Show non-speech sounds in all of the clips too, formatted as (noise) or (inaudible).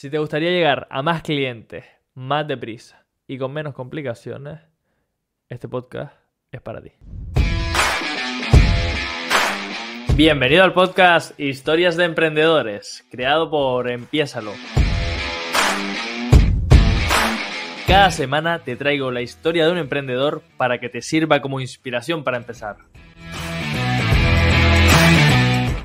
Si te gustaría llegar a más clientes, más deprisa y con menos complicaciones, este podcast es para ti. Bienvenido al podcast Historias de Emprendedores, creado por Empiésalo. Cada semana te traigo la historia de un emprendedor para que te sirva como inspiración para empezar.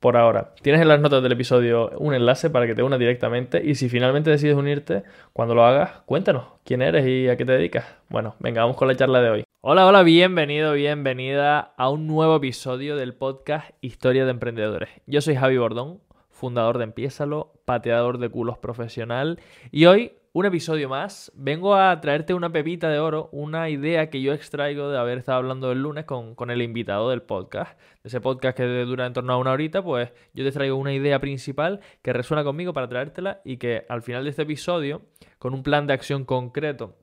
por ahora. Tienes en las notas del episodio un enlace para que te unas directamente y si finalmente decides unirte, cuando lo hagas, cuéntanos quién eres y a qué te dedicas. Bueno, venga, vamos con la charla de hoy. Hola, hola, bienvenido, bienvenida a un nuevo episodio del podcast Historia de Emprendedores. Yo soy Javi Bordón, fundador de Empiésalo, pateador de culos profesional y hoy un episodio más. Vengo a traerte una pepita de oro, una idea que yo extraigo de haber estado hablando el lunes con, el invitado del podcast. De ese podcast que dura en torno a una horita, pues yo te traigo una idea principal que resuena conmigo para traértela y que al final de este episodio, con un plan de acción concreto,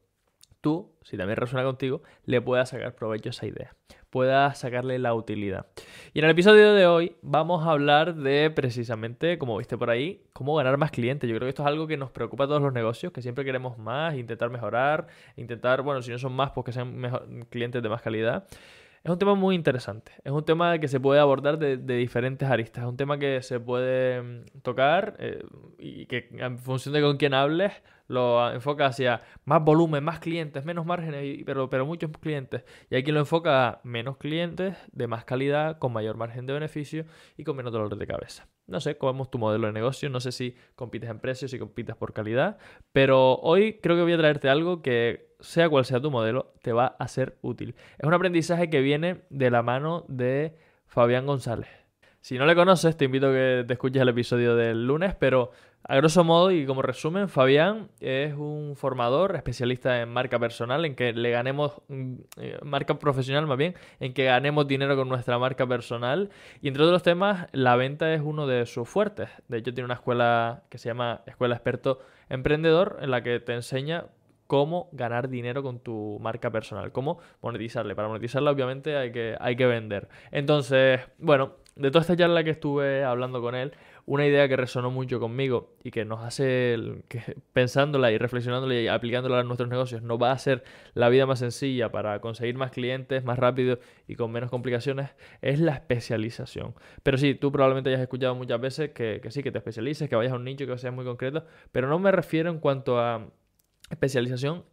tú, si también resuena contigo, le puedas sacar provecho a esa idea pueda sacarle la utilidad. Y en el episodio de hoy vamos a hablar de precisamente, como viste por ahí, cómo ganar más clientes. Yo creo que esto es algo que nos preocupa a todos los negocios, que siempre queremos más, intentar mejorar, intentar, bueno, si no son más, pues que sean clientes de más calidad. Es un tema muy interesante. Es un tema que se puede abordar de, diferentes aristas. Es un tema que se puede mm, tocar eh, y que en función de con quién hables, lo enfoca hacia más volumen, más clientes, menos márgenes, pero, pero muchos clientes. Y quien lo enfoca a menos clientes, de más calidad, con mayor margen de beneficio y con menos dolor de cabeza. No sé cómo es tu modelo de negocio, no sé si compites en precios, si compites por calidad, pero hoy creo que voy a traerte algo que, sea cual sea tu modelo, te va a ser útil. Es un aprendizaje que viene de la mano de Fabián González. Si no le conoces, te invito a que te escuches el episodio del lunes, pero a grosso modo y como resumen, Fabián es un formador especialista en marca personal, en que le ganemos, mm, eh, marca profesional más bien, en que ganemos dinero con nuestra marca personal. Y entre otros temas, la venta es uno de sus fuertes. De hecho, tiene una escuela que se llama Escuela Experto Emprendedor, en la que te enseña cómo ganar dinero con tu marca personal, cómo monetizarle. Para monetizarla, obviamente, hay que, hay que vender. Entonces, bueno, de toda esta charla que estuve hablando con él, una idea que resonó mucho conmigo y que nos hace, que pensándola y reflexionándola y aplicándola a nuestros negocios, nos va a hacer la vida más sencilla para conseguir más clientes más rápido y con menos complicaciones, es la especialización. Pero sí, tú probablemente hayas escuchado muchas veces que, que sí, que te especialices, que vayas a un nicho, que sea muy concreto, pero no me refiero en cuanto a especialización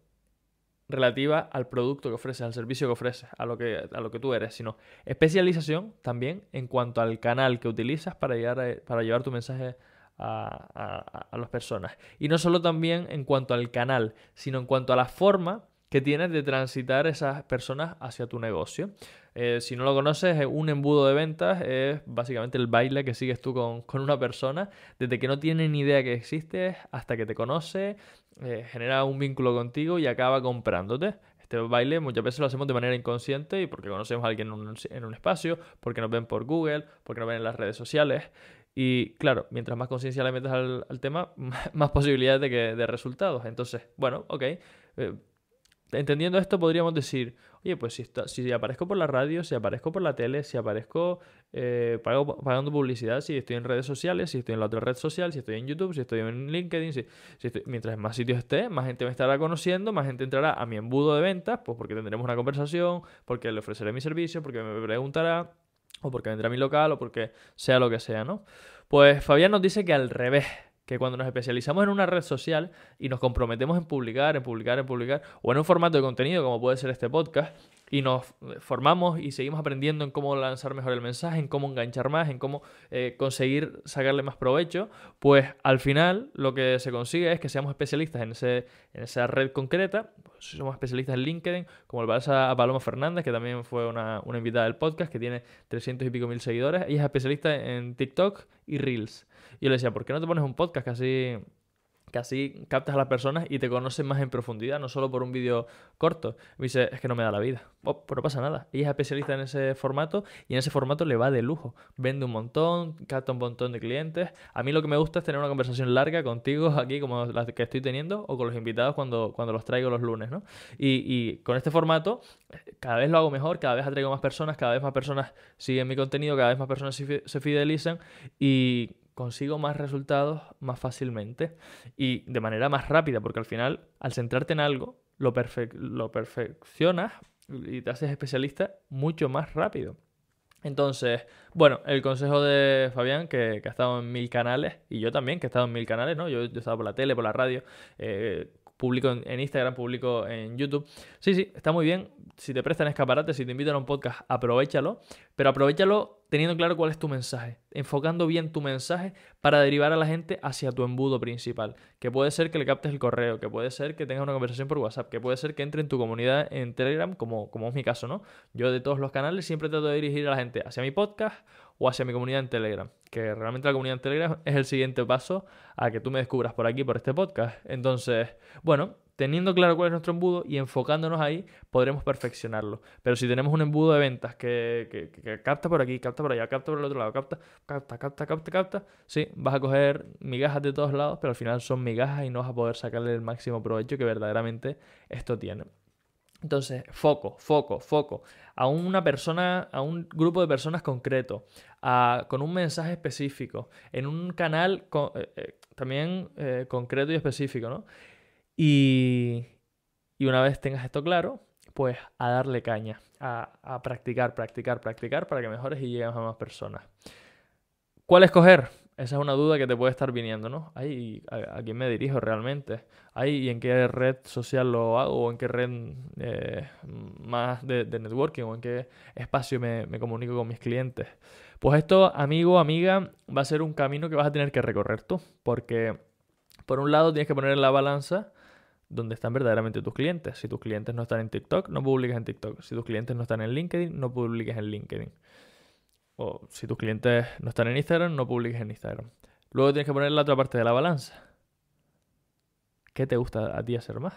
relativa al producto que ofreces, al servicio que ofreces, a lo que, a lo que tú eres, sino especialización también en cuanto al canal que utilizas para, llegar para llevar tu mensaje a, a, las personas. Y no solo también en cuanto al canal, sino en cuanto a la forma que tienes de transitar esas personas hacia tu negocio. Eh, si no lo conoces, un embudo de ventas es básicamente el baile que sigues tú con, con una persona desde que no tiene ni idea que existes hasta que te conoce, eh, genera un vínculo contigo y acaba comprándote. Este baile muchas veces lo hacemos de manera inconsciente y porque conocemos a alguien en un, en un espacio, porque nos ven por Google, porque nos ven en las redes sociales. Y claro, mientras más conciencia le metes al, al, tema, (laughs) más posibilidades de, que, de resultados. Entonces, bueno, ok. Eh, entendiendo esto, podríamos decir, oye, pues si, si aparezco por la radio, si aparezco por la tele, si aparezco eh, pagando publicidad, si estoy en redes sociales, si estoy en la otra red social, si estoy en YouTube, si estoy en LinkedIn, si, mientras más sitios esté, más gente me estará conociendo, más gente entrará a mi embudo de ventas, pues porque tendremos una conversación, porque le ofreceré mi servicio, porque me preguntará, o porque vendrá a mi local, o porque sea lo que sea, ¿no? Pues Fabián nos dice que al revés que cuando nos especializamos en una red social y nos comprometemos en publicar, en publicar, en publicar, o en un formato de contenido como puede ser este podcast, y nos formamos y seguimos aprendiendo en cómo lanzar mejor el mensaje, en cómo enganchar más, en cómo eh, conseguir sacarle más provecho, pues al final lo que se consigue es que seamos especialistas en, ese, en esa red concreta. Somos especialistas en LinkedIn, como el pasa a Paloma Fernández, que también fue una, una invitada del podcast, que tiene 300 y pico mil seguidores. Ella es especialista en TikTok y Reels. Y yo le decía, ¿por qué no te pones un podcast así que así captas a las personas y te conoces más en profundidad, no solo por un vídeo corto. Me dice, es que no me da la vida. Oh, pero no pasa nada. Ella es especialista en ese formato y en ese formato le va de lujo. Vende un montón, capta un montón de clientes. A mí lo que me gusta es tener una conversación larga contigo aquí, como la que estoy teniendo, o con los invitados cuando, cuando los traigo los lunes, ¿no? Y, y con este formato, cada vez lo hago mejor, cada vez atraigo más personas, cada vez más personas siguen mi contenido, cada vez más personas se fidelizan y consigo más resultados más fácilmente y de manera más rápida, porque al final, al centrarte en algo, lo, lo perfeccionas y te haces especialista mucho más rápido. Entonces, bueno, el consejo de Fabián, que, ha estado en mil canales, y yo también, que he estado en mil canales, ¿no? Yo, he estado por la tele, por la radio, eh, publico en, Instagram, publico en YouTube. Sí, sí, está muy bien. Si te prestan escaparate, si te invitan a un podcast, aprovechalo, pero aprovechalo teniendo claro cuál es tu mensaje, enfocando bien tu mensaje para derivar a la gente hacia tu embudo principal, que puede ser que le captes el correo, que puede ser que tengas una conversación por WhatsApp, que puede ser que entre en tu comunidad en Telegram, como, como es mi caso, ¿no? Yo de todos los canales siempre trato de dirigir a la gente hacia mi podcast o hacia mi comunidad en Telegram, que realmente la comunidad en Telegram es el siguiente paso a que tú me descubras por aquí, por este podcast. Entonces, bueno, teniendo claro cuál es nuestro embudo y enfocándonos ahí, podremos perfeccionarlo. Pero si tenemos un embudo de ventas que, capta por aquí, capta por allá, capta por el otro lado, capta, capta, capta, capta, capta, sí, vas a coger migajas de todos lados, pero al final son migajas y no vas a poder sacarle el máximo provecho que verdaderamente esto tiene. Entonces, foco, foco, foco. A una persona, a un grupo de personas concreto, con un mensaje específico, en un canal eh, eh, también eh, concreto y específico, ¿no? Y, una vez tengas esto claro, pues a darle caña, a, practicar, practicar, practicar para que mejores y llegues a más personas. ¿Cuál escoger? Esa es una duda que te puede estar viniendo, ¿no? Ay, ¿a, quién me dirijo realmente? Ay, ¿y en qué red social lo hago? ¿O en qué red eh, más de, networking? ¿O en qué espacio me, comunico con mis clientes? Pues esto, amigo, amiga, va a ser un camino que vas a tener que recorrer tú. Porque, por un lado, tienes que poner en la balanza donde están verdaderamente tus clientes. Si tus clientes no están en TikTok, no publiques en TikTok. Si tus clientes no están en LinkedIn, no publiques en LinkedIn. O si tus clientes no están en Instagram, no publiques en Instagram. Luego tienes que poner la otra parte de la balanza. ¿Qué te gusta a ti hacer más?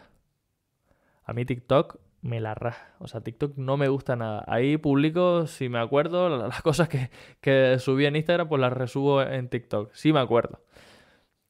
A mí TikTok me la raja. O sea, TikTok no me gusta nada. Ahí publico, si me acuerdo, las (laughs) cosas que, que subí en Instagram, pues las resubo en TikTok. Sí me acuerdo.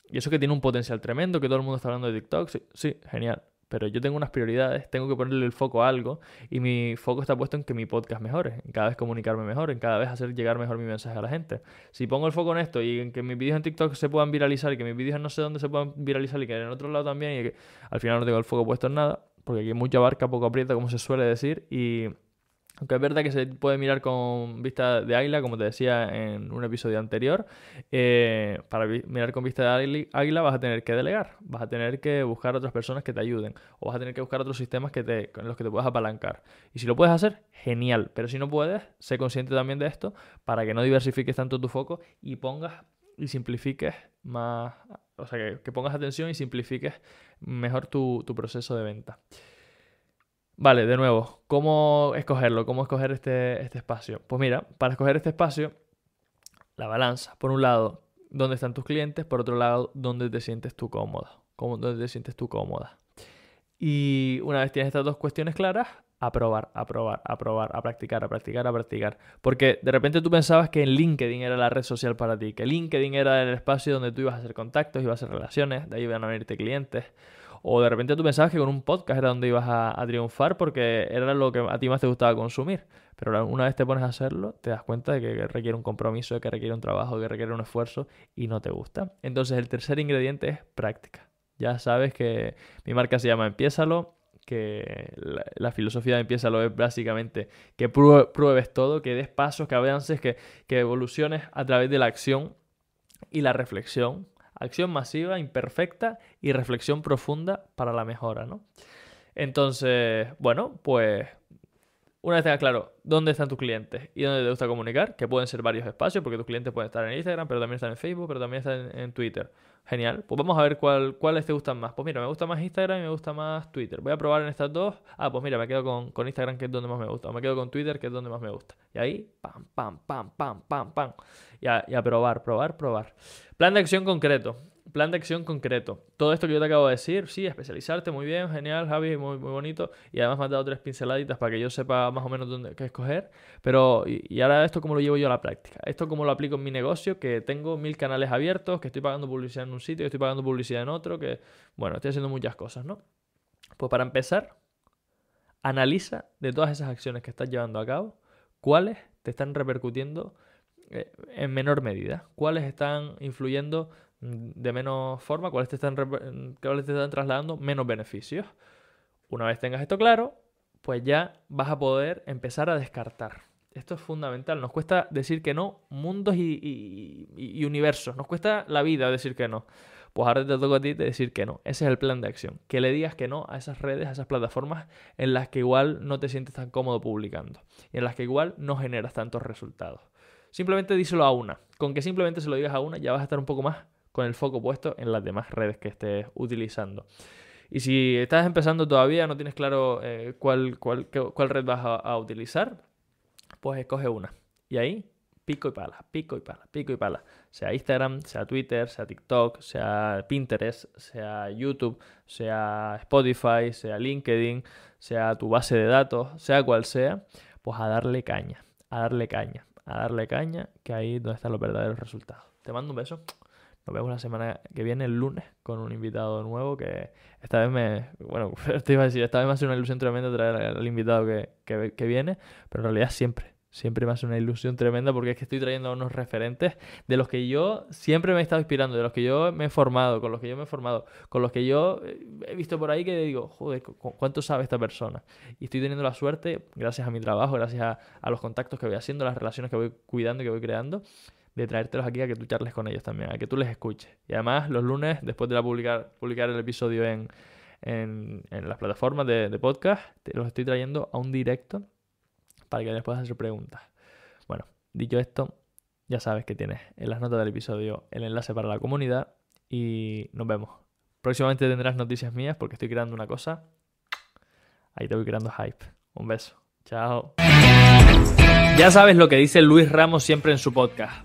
Y eso que tiene un potencial tremendo, que todo el mundo está hablando de TikTok, sí, genial. Pero yo tengo unas prioridades, tengo que ponerle el foco a algo y mi foco está puesto en que mi podcast mejore, en cada vez comunicarme mejor, en cada vez hacer llegar mejor mi mensaje a la gente. Si pongo el foco en esto y en que mis vídeos en TikTok se puedan viralizar y que mis vídeos no sé dónde se puedan viralizar y que en otro lado también y que al final no tengo el foco puesto en nada, porque aquí hay mucha barca, poco aprieta, como se suele decir, y aunque es verdad que se puede mirar con vista de águila, como te decía en un episodio anterior, eh, para mirar con vista de águila vas a tener que delegar, vas a tener que buscar otras personas que te ayuden, o vas a tener que buscar otros sistemas que en los que te puedas apalancar. Y si lo puedes hacer, genial, pero si no puedes, sé consciente también de esto para que no diversifiques tanto tu foco y pongas y simplifiques más, o sea, que, pongas atención y simplifiques mejor tu proceso de venta. Vale, de nuevo, ¿cómo escogerlo? ¿Cómo escoger este, este espacio? Pues mira, para escoger este espacio, la balanza. Por un lado, dónde están tus clientes, por otro lado, dónde te sientes tú cómoda. Dónde te sientes tú cómoda. Y una vez tienes estas dos cuestiones claras, a probar, a probar, a probar, a practicar, a practicar, a practicar. Porque de repente tú pensabas que LinkedIn era la red social para ti, que LinkedIn era el espacio donde tú ibas a hacer contactos, ibas a hacer relaciones, de ahí iban a venirte clientes. O de repente tú pensabas que con un podcast era donde ibas a, triunfar porque era lo que a ti más te gustaba consumir. Pero una vez te pones a hacerlo, te das cuenta de que requiere un compromiso, de que requiere un trabajo, que requiere un esfuerzo y no te gusta. Entonces el tercer ingrediente es práctica. Ya sabes que mi marca se llama Empiézalo, que la, filosofía de Empiézalo es básicamente que pruebes todo, que des pasos, que avances, que, que evoluciones a través de la acción y la reflexión acción masiva, imperfecta y reflexión profunda para la mejora, ¿no? Entonces, bueno, pues una vez tengas claro dónde están tus clientes y dónde te gusta comunicar, que pueden ser varios espacios, porque tus clientes pueden estar en Instagram, pero también están en Facebook, pero también están en, Twitter. Genial. Pues vamos a ver cuál, cuáles te gustan más. Pues mira, me gusta más Instagram y me gusta más Twitter. Voy a probar en estas dos. Ah, pues mira, me quedo con, Instagram, que es donde más me gusta. O me quedo con Twitter, que es donde más me gusta. Y ahí, pam, pam, pam, pam, pam, pam. Y a, y a probar, probar, probar. Plan de acción concreto. Plan de acción concreto. Todo esto que yo te acabo de decir, sí, especializarte, muy bien, genial, Javi, muy, muy bonito. Y además me has dado tres pinceladitas para que yo sepa más o menos dónde qué escoger. Pero, y, ahora esto cómo lo llevo yo a la práctica. Esto cómo lo aplico en mi negocio, que tengo mil canales abiertos, que estoy pagando publicidad en un sitio, que estoy pagando publicidad en otro, que, bueno, estoy haciendo muchas cosas, ¿no? Pues para empezar, analiza de todas esas acciones que estás llevando a cabo, cuáles te están repercutiendo eh, en menor medida, cuáles están influyendo de menos forma, cuáles te están, cuáles te están trasladando menos beneficios. Una vez tengas esto claro, pues ya vas a poder empezar a descartar. Esto es fundamental. Nos cuesta decir que no mundos y, y universos. Nos cuesta la vida decir que no. Pues ahora te toca a ti decir que no. Ese es el plan de acción. Que le digas que no a esas redes, a esas plataformas en las que igual no te sientes tan cómodo publicando. Y en las que igual no generas tantos resultados. Simplemente díselo a una. Con que simplemente se lo digas a una ya vas a estar un poco más con el foco puesto en las demás redes que estés utilizando. Y si estás empezando todavía, no tienes claro eh, cuál, cuál, cuál, red vas a utilizar, pues escoge una. Y ahí pico y pala, pico y pala, pico y pala. Sea Instagram, sea Twitter, sea TikTok, sea Pinterest, sea YouTube, sea Spotify, sea LinkedIn, sea tu base de datos, sea cual sea, pues a darle caña, a darle caña, a darle caña, que ahí es donde están los verdaderos resultados. Te mando un beso. Nos vemos la semana que viene, el lunes, con un invitado nuevo que esta vez me... Bueno, (laughs) te iba a decir, esta vez me hace una ilusión tremenda traer al invitado que, que viene, pero en realidad siempre Siempre me hace una ilusión tremenda porque es que estoy trayendo a unos referentes de los que yo siempre me he estado inspirando, de los que yo me he formado, con los que yo me he formado, con los que yo eh, he visto por ahí que digo, joder, ¿cuánto sabe esta persona? Y estoy teniendo la suerte, gracias a mi trabajo, gracias a, los contactos que voy haciendo, las relaciones que voy cuidando y que voy creando, de traértelos aquí a que tú charles con ellos también, a que tú les escuches. Y además, los lunes, después de publicar, publicar el episodio en, en, las plataformas de, de podcast, te los estoy trayendo a un directo para que les puedas hacer preguntas. Bueno, dicho esto, ya sabes que tienes en las notas del episodio el enlace para la comunidad y nos vemos. Próximamente tendrás noticias mías porque estoy creando una cosa. Ahí te voy creando hype. Un beso. Chao. Ya sabes lo que dice Luis Ramos siempre en su podcast.